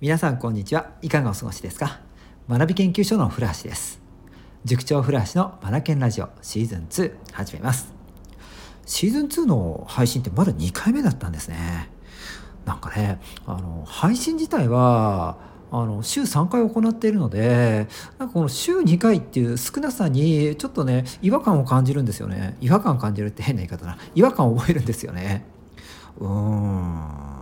皆さんこんにちは。いかがお過ごしですか？学び研究所の古橋です。塾長古橋のマナケンラジオシーズン2始めます。シーズン2の配信ってまだ2回目だったんですね。なんかねあの配信自体はあの週3回行っているのでなんかこの週2回っていう少なさにちょっとね違和感を感じるんですよね。違和感感じるって変な言い方な。違和感を覚えるんですよね。うーん。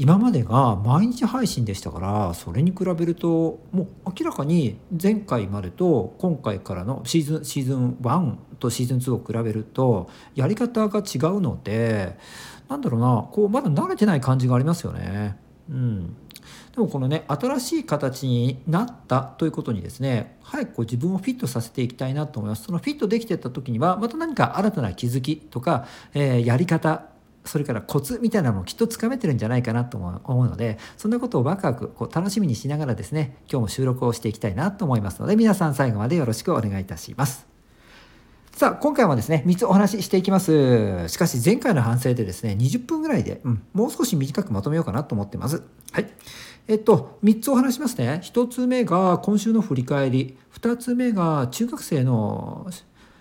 今までが毎日配信でしたからそれに比べるともう明らかに前回までと今回からのシーズンシーズン1とシーズン2を比べるとやり方が違うのでなんだろうなこうまだ慣れてない感じがありますよね。うんでもこのね新しい形になったということにですね早くこう自分をフィットさせていきたいなと思いますそのフィットできてった時にはまた何か新たな気づきとか、えー、やり方それからコツみたいなのをきっとつかめてるんじゃないかなと思うのでそんなことをワクワクこう楽しみにしながらですね今日も収録をしていきたいなと思いますので皆さん最後までよろしくお願いいたします。さあ今回はですね3つお話ししていきます。しかし前回の反省でですね20分ぐらいで、うん、もう少し短くまとめようかなと思ってます。はい。えっと3つお話しますね。1つ目が今週の振り返り。2つ目が中学生の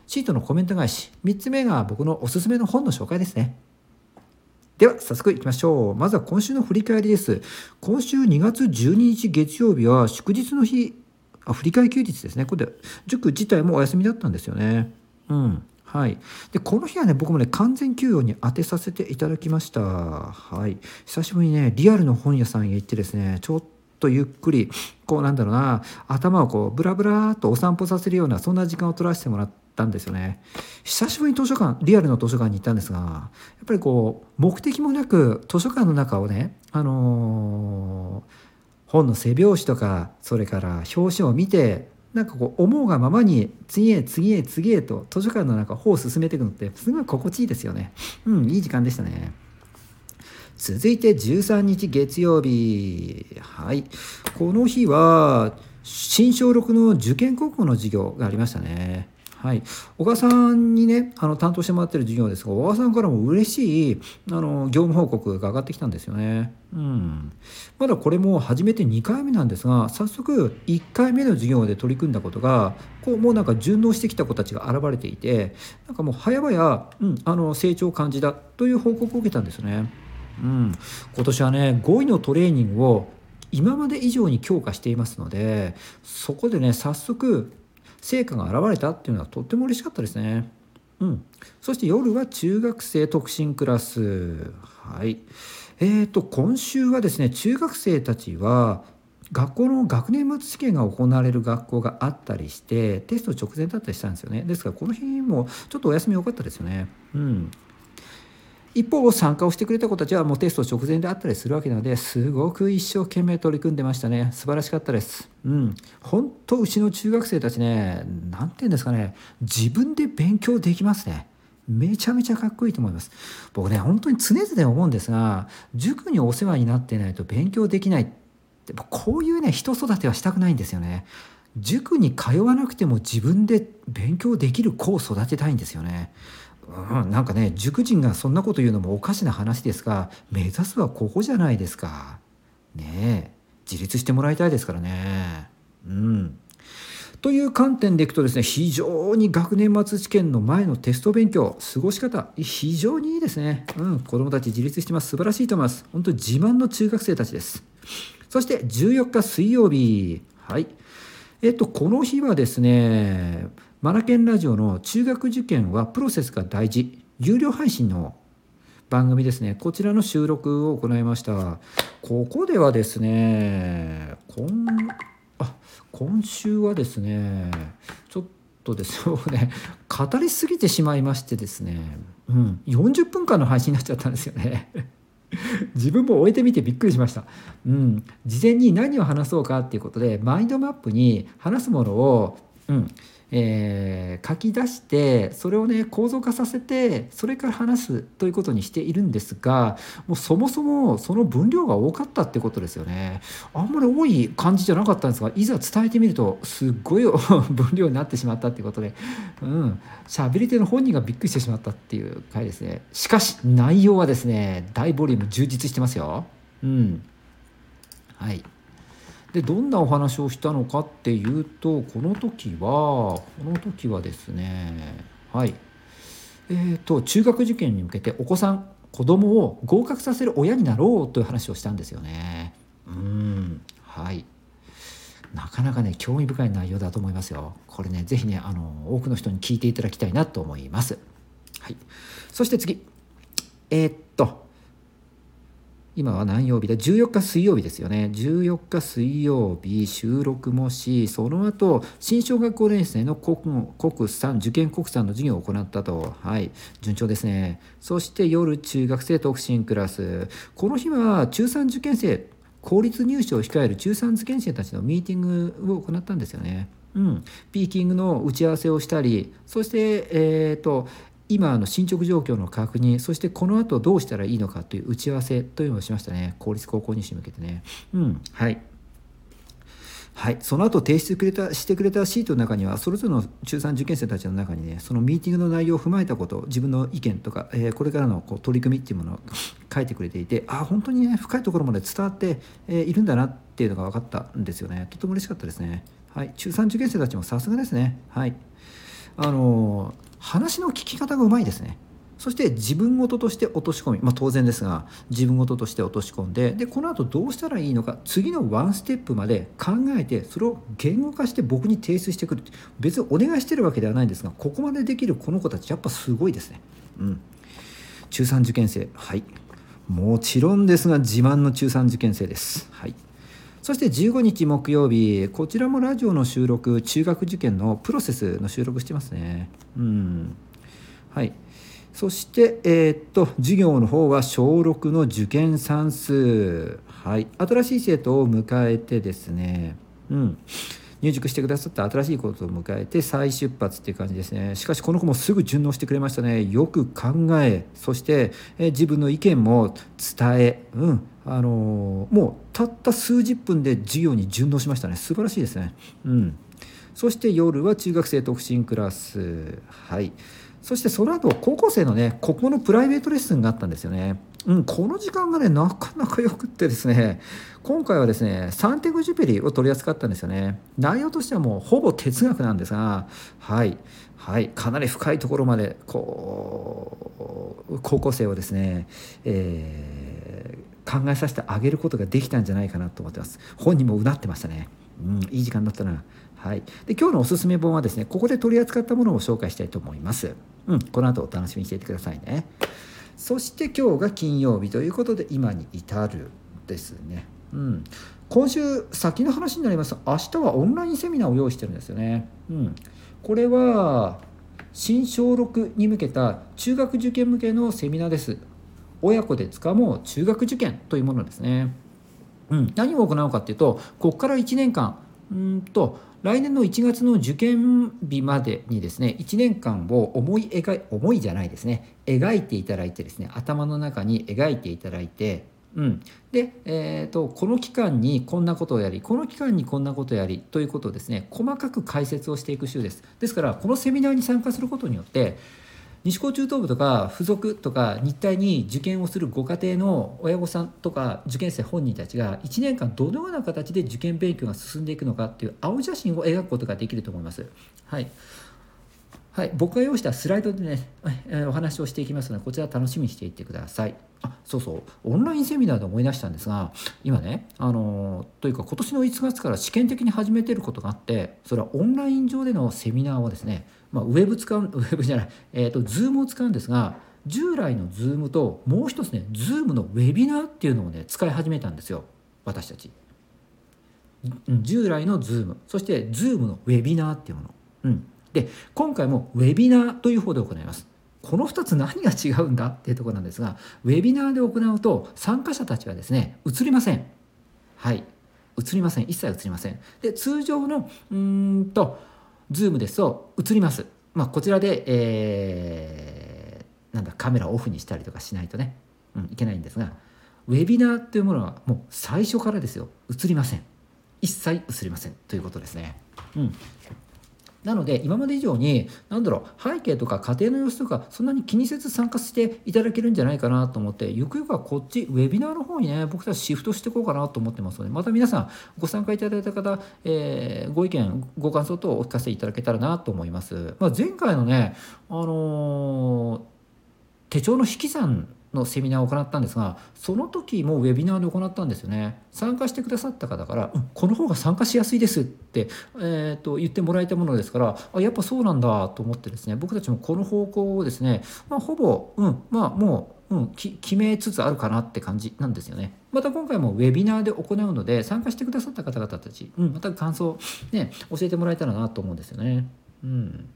シートのコメント返し。3つ目が僕のおすすめの本の紹介ですね。では早速いきましょう。まずは今週の振り返りです。今週2月12日月曜日は祝日の日あ振り返り休日ですね。これで塾自体もお休みだったんですよね。うん。はい、でこの日はね僕もね完全休養に当てさせていただきました。はい。久しぶりにねリアルの本屋さんへ行ってですねちょっとゆっくりこうなんだろうな頭をこうブラブラっとお散歩させるようなそんな時間を取らせてもらったんですよね。久しぶりに図書館リアルの図書館に行ったんですがやっぱりこう目的もなく図書館の中をねあのー、本の背表紙とかそれから表紙を見てなんかこう思うがままに次へ次へ次へと図書館の中歩を進めていくのってすごい心地いいですよね。うんいい時間でしたね。続いて13日月曜日。はい。この日は新小6の受験高校の授業がありましたね。はい、小川さんにねあの担当してもらってる授業ですが小川さんからも嬉しいあの業務報告が上がってきたんですよね。うん、まだこれも初めて2回目なんですが早速1回目の授業で取り組んだことがこうもうなんか順応してきた子たちが現れていてなんかもう早々、うん、あの成長を感じたという報告を受けたんですよね。うん、今年はね語彙のトレーニングを今まで以上に強化していますのでそこでね早速成果が現れたっていうのはとっても嬉しかったですね。うん、そして夜は中学生特進クラス。はい。えーと、今週はですね、中学生たちは学校の学年末試験が行われる学校があったりしてテスト直前だったりしたんですよねですからこの日もちょっとお休み良かったですよねうん一方参加をしてくれた子たちはもうテスト直前であったりするわけなのですごく一生懸命取り組んでましたね。素晴らしかったです。うん。本当うちの中学生たちね何て言うんですかね。自分で勉強できますね。めちゃめちゃかっこいいと思います。僕ね本当に常々思うんですが塾にお世話になってないと勉強できないってこういうね人育てはしたくないんですよね。塾に通わなくても自分で勉強できる子を育てたいんですよね。うん、なんかね塾人がそんなこと言うのもおかしな話ですが目指すはここじゃないですか。ねえ自立してもらいたいですからね。うん、という観点でいくとですね非常に学年末試験の前のテスト勉強過ごし方非常にいいですね。うん、子どもたち自立してます素晴らしいと思います。本当自慢の中学生たちです。そして14日水曜日はいえっとこの日はですねマナケンラジオの中学受験はプロセスが大事。有料配信の番組ですね。こちらの収録を行いました。ここではですね今あ今週はですねちょっとですね。語りすぎてしまいましてですね、うん、40分間の配信になっちゃったんですよね。自分も終えてみてびっくりしました、うん、事前に何を話そうかっていうことでマインドマップに話すものを、うん、えー、書き出してそれをね構造化させてそれから話すということにしているんですがもうそもそもその分量が多かったってことですよね。あんまり多い感じじゃなかったんですがいざ伝えてみるとすっごい 分量になってしまったっていうことでうん。喋り手の本人がびっくりしてしまったっていう回ですね。しかし内容はですね大ボリューム充実してますよ。うん。はい。でどんなお話をしたのかっていうとこの時はこの時はですねはいえーと、中学受験に向けてお子さん子供を合格させる親になろうという話をしたんですよね。うんはいなかなかね興味深い内容だと思いますよ。これね是非ねあの多くの人に聞いていただきたいなと思います。はい、そして次えー、っと今は何曜日だ？14日水曜日ですよね。14日水曜日収録もしその後新小学校年生の国国産受験国産の授業を行ったと。はい。順調ですね。そして夜中学生特進クラス。この日は中3受験生公立入試を控える中3受験生たちのミーティングを行ったんですよね。うん、ピーキングの打ち合わせをしたりそして、えーと今の進捗状況の確認そしてこの後どうしたらいいのかという打ち合わせというのをしましたね。公立高校入試に向けてね。うんはい。はい、その後提出くれたしてくれたシートの中にはそれぞれの中3受験生たちの中にねそのミーティングの内容を踏まえたこと自分の意見とか、えー、これからのこう取り組みっていうものを 書いてくれていてあ本当にね深いところまで伝わって、えー、いるんだなっていうのが分かったんですよね。とても嬉しかったですね。はい。中3受験生たちもさすがですね。はい。あの話の聞き方がうまいですね。そして自分事として落とし込み、まあ、当然ですが自分事として落とし込んででこの後どうしたらいいのか次のワンステップまで考えてそれを言語化して僕に提出してくる。別にお願いしてるわけではないんですがここまでできるこの子たちやっぱすごいですね。うん、中3受験生。はい。もちろんですが自慢の中3受験生です。はい。そして15日木曜日、こちらもラジオの収録、中学受験のプロセスの収録してますね。うん。はい。そして、えー、っと、授業の方は小6の受験算数。はい。新しい生徒を迎えてですね、うん。入塾してくださった新しいことを迎えて再出発っていう感じですね。しかしこの子もすぐ順応してくれましたね。よく考えそして、え自分の意見も伝え、うん。あのー、もうたった数十分で授業に順応しましたね。素晴らしいですね。うん。そして夜は中学生特進クラス。はい。そしてその後高校生のね国語のプライベートレッスンがあったんですよね。うん、この時間がねなかなかよくってですね今回はですねサンテグジュペリを取り扱ったんですよね。内容としてはもうほぼ哲学なんですがはいはいかなり深いところまでこう高校生をですね、えー、考えさせてあげることができたんじゃないかなと思ってます。本人もうなってましたね。うんいい時間だったな。はい、で今日のおすすめ本はですねここで取り扱ったものを紹介したいと思います、うん、この後お楽しみにしていてくださいね。そして今日が金曜日ということで今に至るですね。うん、今週先の話になります明日はオンラインセミナーを用意してるんですよね。うん、これは新小6に向けた中学受験向けのセミナーです。親子で掴もう中学受験というものですね。うん、何を行うかっていうとここから1年間うんと来年の1月の受験日までにですね1年間を思い描い思いじゃないですね描いていただいてですね頭の中に描いていただいてうん、で、えーと、この期間にこんなことをやりこの期間にこんなことをやりということをですね細かく解説をしていく週です。ですからこのセミナーに参加することによって西高中等部とか付属とか日体に受験をするご家庭の親御さんとか受験生本人たちが1年間どのような形で受験勉強が進んでいくのかっていう青写真を描くことができると思います。はいはい、僕が用意したスライドでね、えお話をしていきますのでこちら楽しみにしていってください。あそうそうオンラインセミナーで思い出したんですが今ねあのというか今年の1月から試験的に始めてることがあってそれはオンライン上でのセミナーをですねまあ、ウェブ使う、ウェブじゃない、えっ、ー、と、ズームを使うんですが、従来のズームともう一つね、ズームのウェビナーっていうのをね、使い始めたんですよ、私たち。従来のズーム、そしてズームのウェビナーっていうもの。うん。で、今回もウェビナーという方で行います。この2つ何が違うんだっていうところなんですが、ウェビナーで行うと参加者たちはですね、映りません。はい。映りません。一切映りません。で、通常の、うんと、ズームですと映ります。まあ、こちらで、えー、なんだカメラをオフにしたりとかしないとね、うん、いけないんですがウェビナーというものはもう最初からですよ。映りません。一切映りません。ということですね。うん、なので今まで以上に何だろう背景とか家庭の様子とかそんなに気にせず参加していただけるんじゃないかなと思ってゆくゆくはこっちウェビナーの方にね僕たちシフトしていこうかなと思ってますのでまた皆さんご参加いただいた方、えー、ご意見ご感想等をお聞かせいただけたらなと思います。まあ、前回のね、あのー、手帳の引き算のセミナーを行ったんですがその時もウェビナーで行ったんですよね参加してくださった方から「うん、この方が参加しやすいです」って、えーと、言ってもらえたものですからあやっぱそうなんだと思ってですね僕たちもこの方向をですね、まあ、ほぼ、うん、まあもう、うん、決めつつあるかなって感じなんですよね。また今回もウェビナーで行うので参加してくださった方々たち、うん、また感想ね教えてもらえたらなと思うんですよね。うん、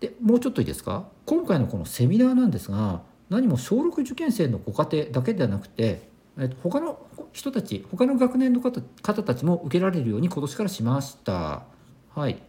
でもうちょっといいですか？今回のこのセミナーなんですが何も小6受験生のご家庭だけではなくて、えっと、他の人たち他の学年の方方たちも受けられるように今年からしました。はい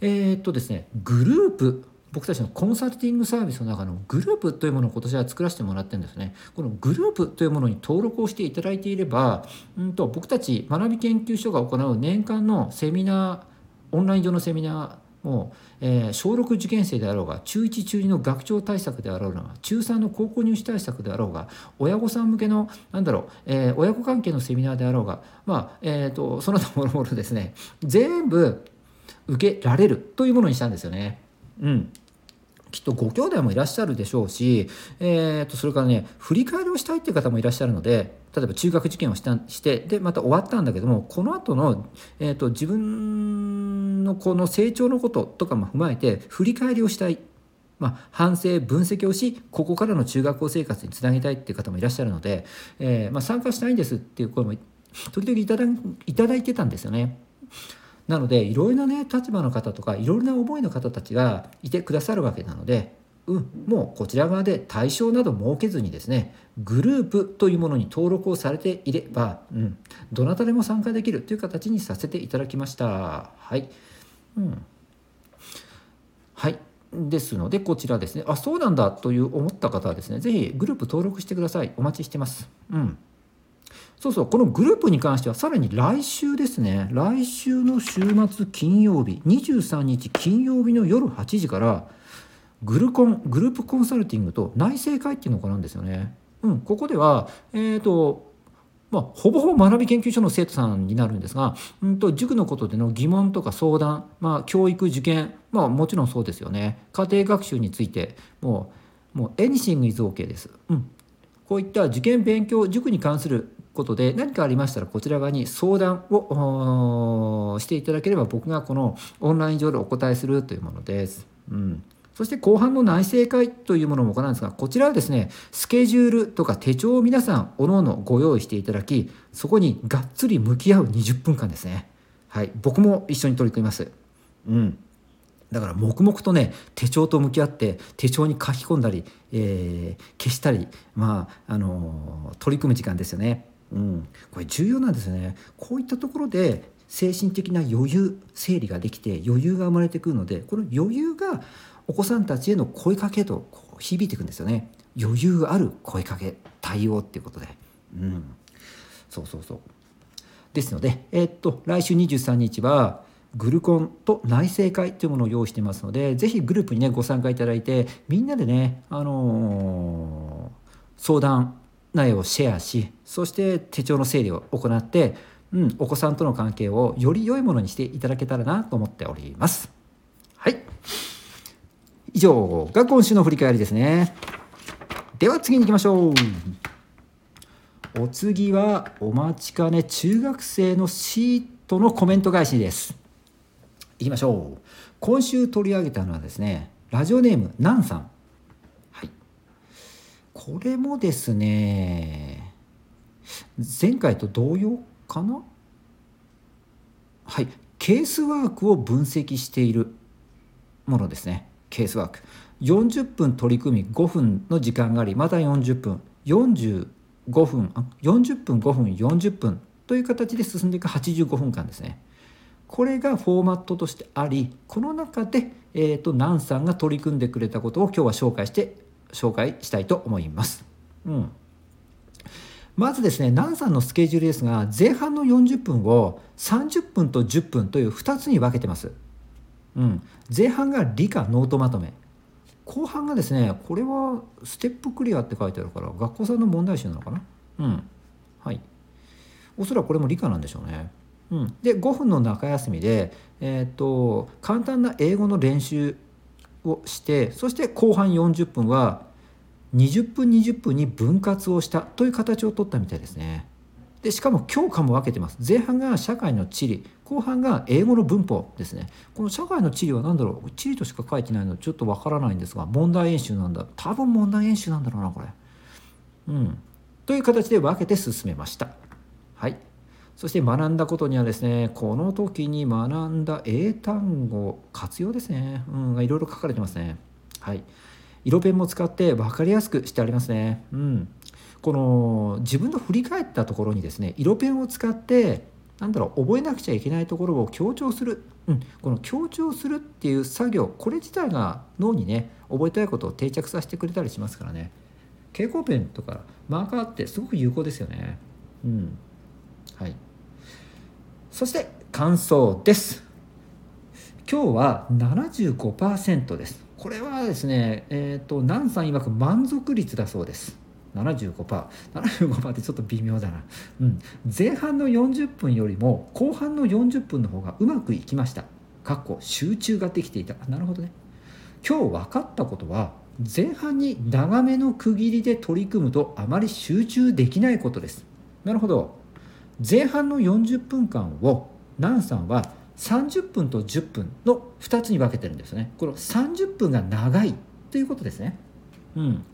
えー、っとですねグループ僕たちのコンサルティングサービスの中のグループというものを今年は作らせてもらってるんですね。このグループというものに登録をしていただいていれば、うんと僕たち学び研究所が行う年間のセミナーオンライン上のセミナーもう、えー、小6受験生であろうが中1中2の学長対策であろうが中3の高校入試対策であろうが親御さん向けのなんだろう、えー、親子関係のセミナーであろうがまあえーと、その他もろもろですね全部受けられるというものにしたんですよね。うん、きっとご兄弟もいらっしゃるでしょうし、えー、とそれからね振り返りをしたいっていう方もいらっしゃるので例えば中学受験をしたしてでまた終わったんだけどもこの後の、えー、と自分のこの成長のこととかも踏まえて振り返りをしたい。まあ、反省分析をしここからの中学校生活につなげたいっていう方もいらっしゃるので、えーまあ、参加したいんですっていう声も時々いただいただいてたんですよね。なのでいろいろなね立場の方とかいろいろな思いの方たちがいてくださるわけなので、うん、もうこちら側で対象など設けずにですねグループというものに登録をされていれば、うん、どなたでも参加できるという形にさせていただきました。はい、うん、はい。ですのでこちらですね。あそうなんだという思った方はですね是非グループ登録してください。お待ちしてます。うん。そうそう。このグループに関してはさらに来週ですね。来週の週末金曜日23日金曜日の夜8時からグルコングループコンサルティングと内政会っていうのを行うんですよね。うん、ここでは、えーとまあ、ほぼほぼ学び研究所の生徒さんになるんですが、うんと、塾のことでの疑問とか相談、まあ、教育受験、まあ、もちろんそうですよね家庭学習についてもうもうエニシングイズ OK です、うん、こういった受験勉強塾に関することで何かありましたらこちら側に相談をしていただければ僕がこのオンライン上でお答えするというものです。うんそして後半の内政会というものも行うんですが、こちらはですね、スケジュールとか手帳を皆さん、おのおのご用意していただき、そこにがっつり向き合う20分間ですね。はい、僕も一緒に取り組みます。うん。だから黙々とね手帳と向き合って手帳に書き込んだり、えー、消したり、まああのー、取り組む時間ですよね。うん、これ重要なんですよね。こういったところで精神的な余裕整理ができて余裕が生まれてくるのでこの余裕がお子さんたちへの声かけとこう響いていくんですよね。余裕ある声かけ対応っていうことで。うん、そうそうそう。ですので、えー、っと来週23日はグルコンと内政会というものを用意してますのでぜひグループにねご参加いただいてみんなでね、あのー、相談内容をシェアしそして手帳の整理を行って、うん、お子さんとの関係をより良いものにしていただけたらなと思っております。以上が今週の振り返りですね。では次に行きましょう。お次はお待ちかね中学生のシートのコメント返しです。いきましょう。今週取り上げたのはですね、ラジオネームナンさん。はいこれもですね前回と同様かな？はいケースワークを分析しているものですねケースワーク40分取り組み5分の時間がありまた40分45分40分5分40分という形で進んでいく85分間ですねこれがフォーマットとしてありこの中で、えーと、とナンさんが取り組んでくれたことを今日は紹介して紹介したいと思います。うん、まずですね、ナンさんのスケジュールですが、前半の40分を30分と10分という2つに分けてます。うん、前半が理科ノートまとめ。後半がですねこれはステップクリアって書いてあるから学校さんの問題集なのかな？うん。はい。おそらくこれも理科なんでしょうね。うん、で5分の中休みで、えーと、簡単な英語の練習をしてそして後半40分は20分20分に分割をしたという形を取ったみたいですね。でしかも教科も分けてます。前半が社会の地理。後半が英語の文法ですね。この社会の地理は何だろう？地理としか書いてないのでちょっと分からないんですが問題演習なんだ。多分問題演習なんだろうなこれ。うん。という形で分けて進めました。はい。そして学んだことにはですねこの時に学んだ英単語活用ですね、うん、いろいろ書かれてますね。はい。色ペンも使って分かりやすくしてありますね。うん。この自分の振り返ったところにですね色ペンを使ってなんだろう覚えなくちゃいけないところを強調する、うん、この強調するっていう作業これ自体が脳にね覚えたいことを定着させてくれたりしますからね。蛍光ペンとかマーカーってすごく有効ですよね。うん。はい。そして感想です。今日は75%です。これはですねえっ、ー、と南さん曰く満足率だそうです。75%75% 75ってちょっと微妙だな、うん、前半の40分よりも後半の40分の方がうまくいきました。かっこ集中ができていた。なるほどね。今日分かったことは前半に長めの区切りで取り組むとあまり集中できないことです。なるほど。前半の40分間を南さんは30分と10分の2つに分けてるんですね。この30分が長いということですね。うん。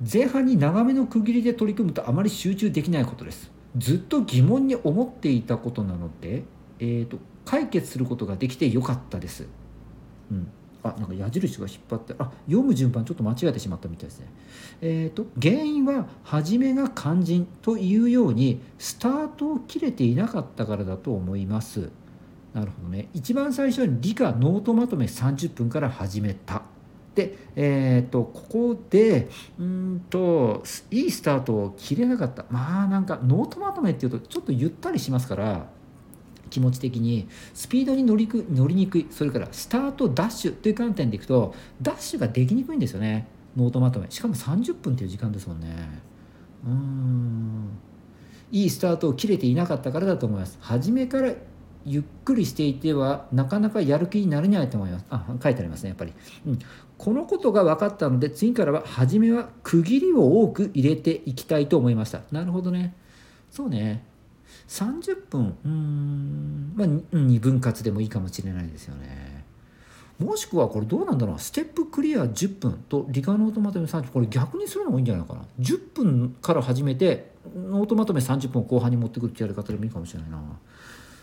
前半に長めの区切りで取り組むとあまり集中できないことですずっと疑問に思っていたことなので、えーと、解決することができてよかったです、うん、あなんか矢印が引っ張ってあ読む順番ちょっと間違えてしまったみたいですね。えーと、原因は初めが肝心というようにスタートを切れていなかったからだと思います。なるほどね。一番最初に理科ノートまとめ30分から始めた。で、えーと、ここでうんといいスタートを切れなかった。まあなんかノートまとめっていうとちょっとゆったりしますから気持ち的に。スピードに乗りく乗りにくい。それからスタートダッシュという観点でいくとダッシュができにくいんですよね。ノートまとめ。しかも30分という時間ですもんね。うん。いいスタートを切れていなかったからだと思います。初めからゆっくりしていてはなかなかやる気になれないと思います。あ書いてありますねやっぱり、うん、このことが分かったので次からは初めは区切りを多く入れていきたいと思いました。なるほどね。そうね。30分うん。まあ2分割でもいいかもしれないですよね。もしくはこれどうなんだろうステップクリア10分と理科ノートまとめ30分これ逆にするのがいいんじゃないかな。10分から始めてノートまとめ30分を後半に持ってくるってやり方でもいいかもしれないな。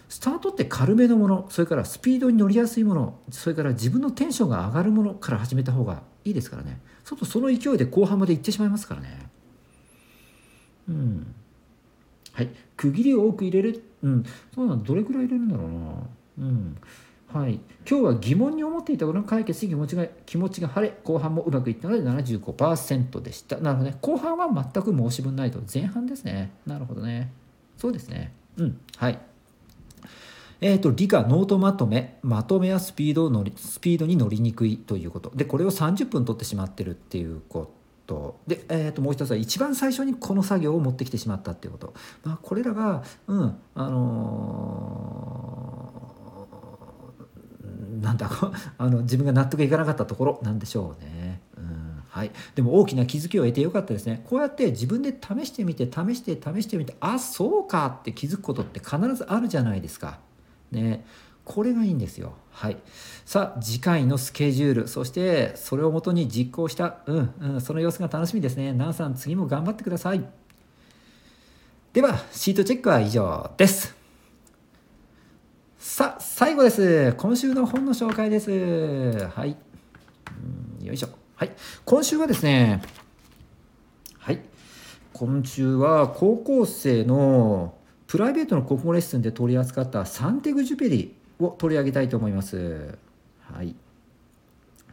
スタートって軽めのものそれからスピードに乗りやすいものそれから自分のテンションが上がるものから始めた方がいいですからね。そうするとその勢いで後半まで行ってしまいますからね。うん。はい。区切りを多く入れる。うん。そうなんどれくらい入れるんだろうな。うん。はい、今日は疑問に思っていたことの解決し気持ちが気持ちが晴れ後半もうまくいったので75%でした。なるほどね。後半は全く申し分ないと。前半ですね。なるほどね。そうですね。うん。はい。えーと、理科ノートまとめまとめやスピード乗りスピードに乗りにくいということでこれを30分取ってしまってるっていうことで、えー、ともう一つは一番最初にこの作業を持ってきてしまったっていうこと、まあ、これらが、うんあのー、なんだ あの自分が納得いかなかったところなんでしょうね。うんはい、でも大きな気づきを得てよかったですね。こうやって自分で試してみて試して試してみてあそうかって気づくことって必ずあるじゃないですか。ねこれがいいんですよ。はい。さあ、次回のスケジュール、そしてそれをもとに実行した、うん、うん、その様子が楽しみですね。ナンさん、次も頑張ってください。では、シートチェックは以上です。さあ、最後です。今週の本の紹介です。はい。よいしょ。はい。今週はですね、はい。今週は高校生のプライベートの国語レッスンで取り扱ったサンテグジュペリを取り上げたいと思います。はい。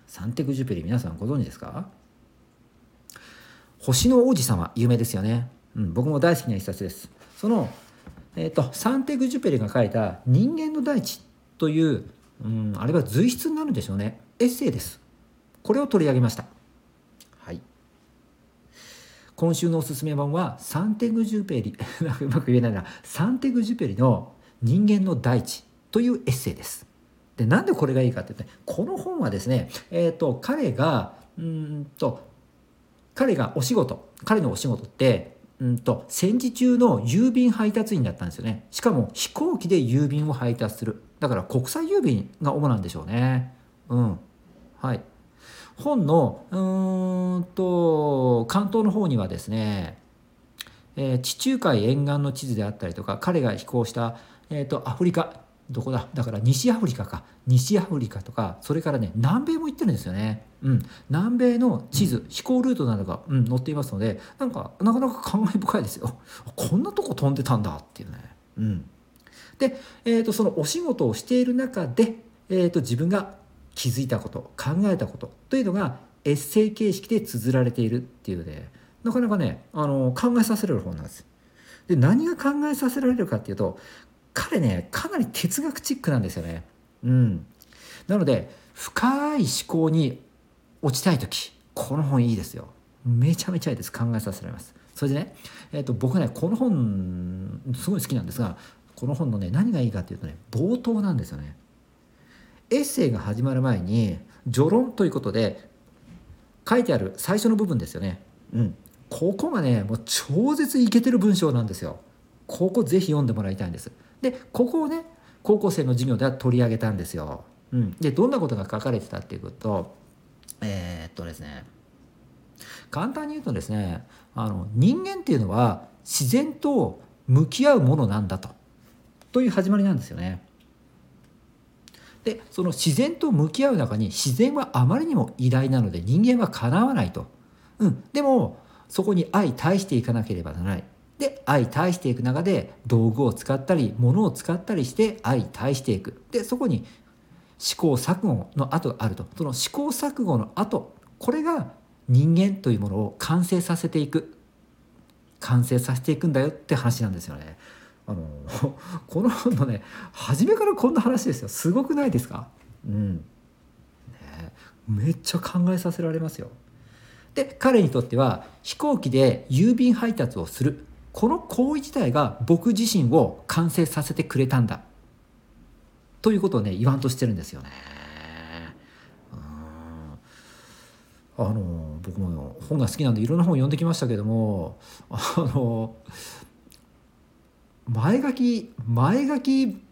サンテグジュペリ皆さんご存知ですか？星の王子様有名ですよね。うん、僕も大好きな一冊です。その、えーと、サンテグジュペリが書いた「人間の大地」といううんあれは随筆になるんでしょうねエッセイですこれを取り上げました今週のおすすめ版はサンテグジュペリ うまく言えないな。サンテグジュペリの「人間の大地」というエッセイです。でなんでこれがいいかって言ってこの本はですねえっ、ー、と彼がうんと彼がお仕事彼のお仕事ってうんと戦時中の郵便配達員だったんですよね。しかも飛行機で郵便を配達する。だから国際郵便が主なんでしょうね。うん。はい。本のうんと関東の方にはですね、えー、地中海沿岸の地図であったりとか彼が飛行した、えーと、とアフリカどこだ？だから西アフリカか。西アフリカとかそれからね南米も行ってるんですよね、うん、南米の地図飛行ルートなどが、うん、載っていますのでなんかなかなか感慨深いですよ。こんなとこ飛んでたんだっていうね、うん、で、えーと、そのお仕事をしている中で、えーと、自分が気づいたこと考えたことというのがエッセイ形式で綴られているっていうねなかなかねあの考えさせられる本なんです。で何が考えさせられるかっていうと彼ねかなり哲学チックなんですよね。うん、なので深い思考に落ちたい時この本いいですよ。めちゃめちゃいいです考えさせられます。それでね、えーと、僕ねこの本すごい好きなんですがこの本のね何がいいかっていうとね冒頭なんですよね。エッセイが始まる前に序論ということで書いてある最初の部分ですよね。うん、ここがねもう超絶イケてる文章なんですよ。ここぜひ読んでもらいたいんです。でここをね高校生の授業では取り上げたんですよ。うん、でどんなことが書かれてたっていうとえー、っとですね簡単に言うとですねあの人間っていうのは自然と向き合うものなんだとという始まりなんですよね。でその自然と向き合う中に自然はあまりにも偉大なので人間はかなわないと。うん、でもそこに相対していかなければならない。で相対していく中で道具を使ったり物を使ったりして相対していくでそこに試行錯誤の後があるとその試行錯誤の後これが人間というものを完成させていく完成させていくんだよって話なんですよね。あの この本のね初めからこんな話ですよ。すごくないですか？うん、ね、めっちゃ考えさせられますよ。で彼にとっては飛行機で郵便配達をする。この行為自体が僕自身を完成させてくれたんだ。ということをね言わんとしてるんですよね。あの僕も本が好きなんでいろんな本を読んできましたけどもあの前書き前書き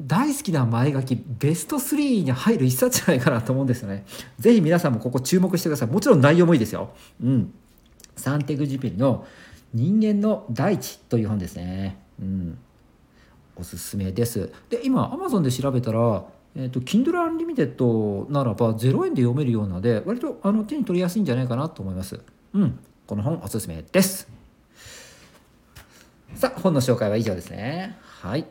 大好きな前書きベスト3に入る一冊じゃないかなと思うんですよね。ぜひ皆さんもここ注目してください。もちろん内容もいいですよ。うん。サンテグジペリの人間の大地という本ですね。うん。おすすめです。で、今、Amazon で調べたら、えーと、Kindle Unlimited ならば0円で読めるようなので、割とあの手に取りやすいんじゃないかなと思います。うん。この本おすすめです。さあ、本の紹介は以上ですね。はい。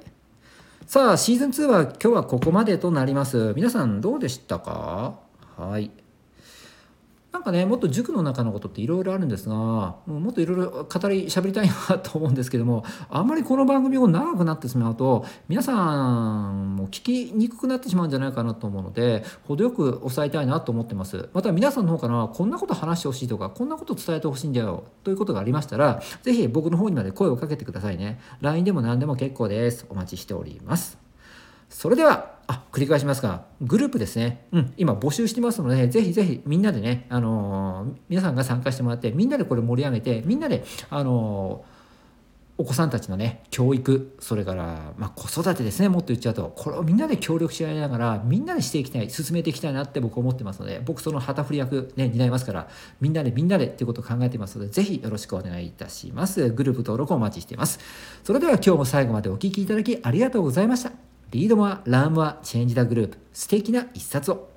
さあ、シーズン2は今日はここまでとなります。皆さんどうでしたか？はい。なんかねもっと塾の中のことっていろいろあるんですがもっといろいろ語り喋りたいなと思うんですけどもあんまりこの番組を長くなってしまうと皆さんも聞きにくくなってしまうんじゃないかなと思うので程よく抑えたいなと思ってます。また皆さんの方からこんなこと話してほしいとかこんなこと伝えてほしいんだよということがありましたら是非僕の方にまで声をかけてくださいね。LINE でも何でも結構です。お待ちしております。それではあ繰り返しますがグループですね、うん、今募集してますのでぜひぜひみんなでね、あのー、皆さんが参加してもらってみんなでこれ盛り上げてみんなで、あのーお子さんたちのね教育それから、まあ、子育てですねもっと言っちゃうとこれをみんなで協力し合いながらみんなでしていきたい進めていきたいなって僕思ってますので僕その旗振り役ね担いますからみんなでみんなでっていうことを考えてますのでぜひよろしくお願いいたします。グループ登録お待ちしています。それでは今日も最後までお聴きいただきありがとうございました Read more, learn more, change the globe。素敵な一冊を。